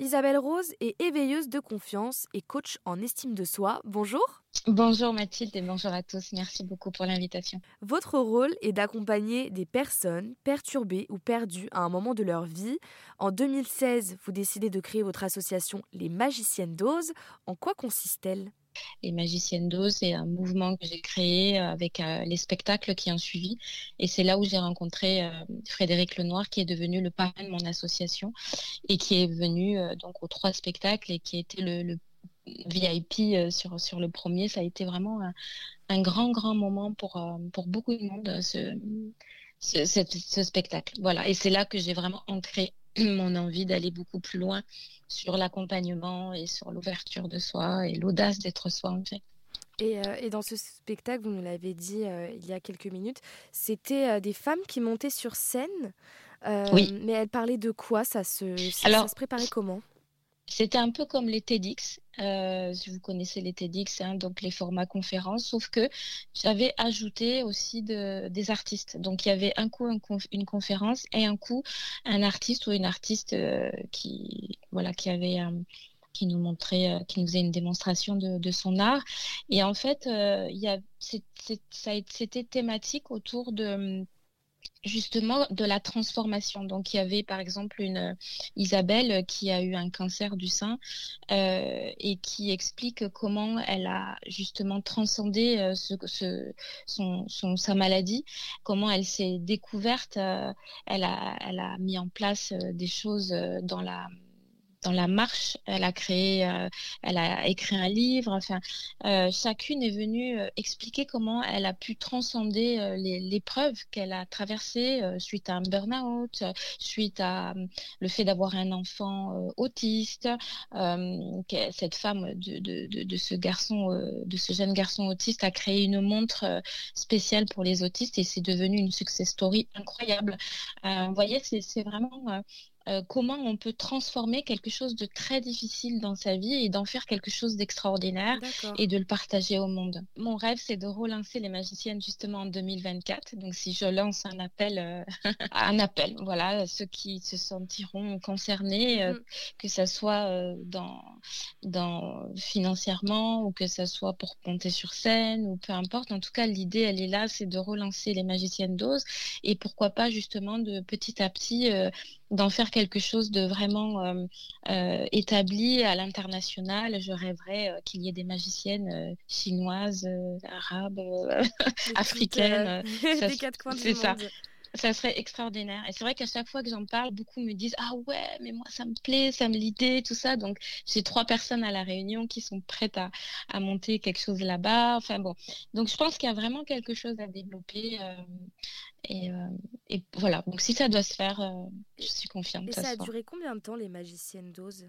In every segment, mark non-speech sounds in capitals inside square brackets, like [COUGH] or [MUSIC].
Isabelle Rose est éveilleuse de confiance et coach en estime de soi. Bonjour. Bonjour Mathilde et bonjour à tous. Merci beaucoup pour l'invitation. Votre rôle est d'accompagner des personnes perturbées ou perdues à un moment de leur vie. En 2016, vous décidez de créer votre association Les Magiciennes d'Ose. En quoi consiste-t-elle? Les Magiciennes d'Ose, c'est un mouvement que j'ai créé euh, avec euh, les spectacles qui ont suivi. Et c'est là où j'ai rencontré euh, Frédéric Lenoir, qui est devenu le parrain de mon association et qui est venu donc aux trois spectacles et qui était le, le VIP sur, sur le premier. Ça a été vraiment un, grand, grand moment pour, pour beaucoup de monde, ce, ce, ce spectacle. Voilà. Et c'est là que j'ai vraiment ancré [CLEARS THROAT] mon envie d'aller beaucoup plus loin sur l'accompagnement et sur l'ouverture de soi et l'audace d'être soi en fait. Et, euh, et, dans ce spectacle, vous nous l'avez dit euh, il y a quelques minutes, c'était euh, des femmes qui montaient sur scène. oui. Mais elles parlaient de quoi? Ça se, ça, ça se préparait comment? C'était un peu comme les TEDx, euh, si vous connaissez les TEDx, hein, donc les formats conférences, sauf que j'avais ajouté aussi de, des artistes. Donc il y avait un coup une conférence et un coup un artiste ou une artiste euh, qui, voilà, qui avait euh, qui nous montrait, qui nous faisait une démonstration de, son art. Et en fait, c'était thématique autour de justement de la transformation. Donc il y avait par exemple une euh, Isabelle qui a eu un cancer du sein euh, et qui explique comment elle a justement transcendé euh, ce, ce, son, sa maladie, comment elle s'est découverte, euh, elle, a, elle a mis en place euh, des choses dans la dans la marche. Elle a créé, euh, elle a écrit un livre. Enfin, euh, chacune est venue euh, expliquer comment elle a pu transcender l'épreuve qu'elle a traversée suite à un burn-out, suite à le fait d'avoir un enfant autiste. cette femme de, ce garçon, de ce jeune garçon autiste, a créé une montre spéciale pour les autistes et c'est devenu une success story incroyable. vous voyez, c'est vraiment euh, comment on peut transformer quelque chose de très difficile dans sa vie et d'en faire quelque chose d'extraordinaire et de le partager au monde. Mon rêve, c'est de relancer les magiciennes justement en 2024. Donc, si je lance un appel, euh, [LAUGHS] un appel, voilà, ceux qui se sentiront concernés, euh, mm. que ça soit dans, dans financièrement ou que ça soit pour monter sur scène ou peu importe. En tout cas, l'idée, elle est là, c'est de relancer les magiciennes d'Ose et pourquoi pas justement de petit à petit d'en faire quelque chose de vraiment euh, euh, établi à l'international. Je rêverais euh, qu'il y ait des magiciennes chinoises, arabes, [LAUGHS] africaines. [LAUGHS] des quatre coins du ça. Monde ça serait extraordinaire. Et c'est vrai qu'à chaque fois que j'en parle, beaucoup me disent ah ouais, mais moi ça me plaît, ça me l'idée, tout ça. Donc j'ai trois personnes à la réunion qui sont prêtes à, à monter quelque chose là-bas. Enfin bon, donc je pense qu'il y a vraiment quelque chose à développer. Euh, et, euh, et, voilà. Donc si ça doit se faire, euh, je suis confiante. Et ça, ça a duré combien de temps les magiciennes d'Oz?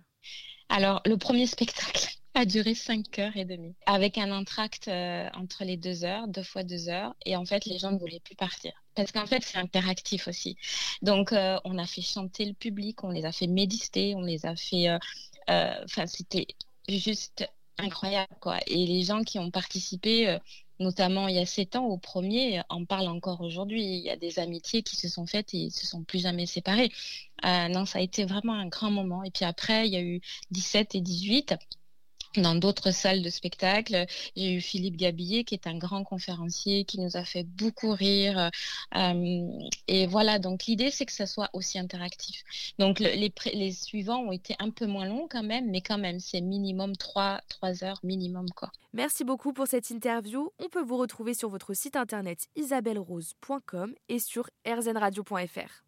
Alors le premier spectacle [LAUGHS] a duré 5 heures et demie, avec un entracte euh, entre les deux heures, deux fois deux heures, et en fait les gens ne voulaient plus partir. Parce qu'en fait c'est interactif aussi. Donc on a fait chanter le public, on les a fait méditer, on les a fait... Enfin c'était juste incroyable quoi. Et les gens qui ont participé, euh, notamment il y a sept ans au premier, en parlent encore aujourd'hui. Il y a des amitiés qui se sont faites et ils se sont plus jamais séparés. Euh, non, ça a été vraiment un grand moment. Et puis après, il y a eu 17 et 18 dans d'autres salles de spectacle. J'ai eu Philippe Gabillet, qui est un grand conférencier, qui nous a fait beaucoup rire. Euh, et voilà, donc l'idée, c'est que ça soit aussi interactif. Donc le, les, suivants ont été un peu moins longs quand même, mais quand même, c'est minimum 3, 3 heures minimum. Quoi. Merci beaucoup pour cette interview. On peut vous retrouver sur votre site internet isabellerose.com et sur rznradio.fr.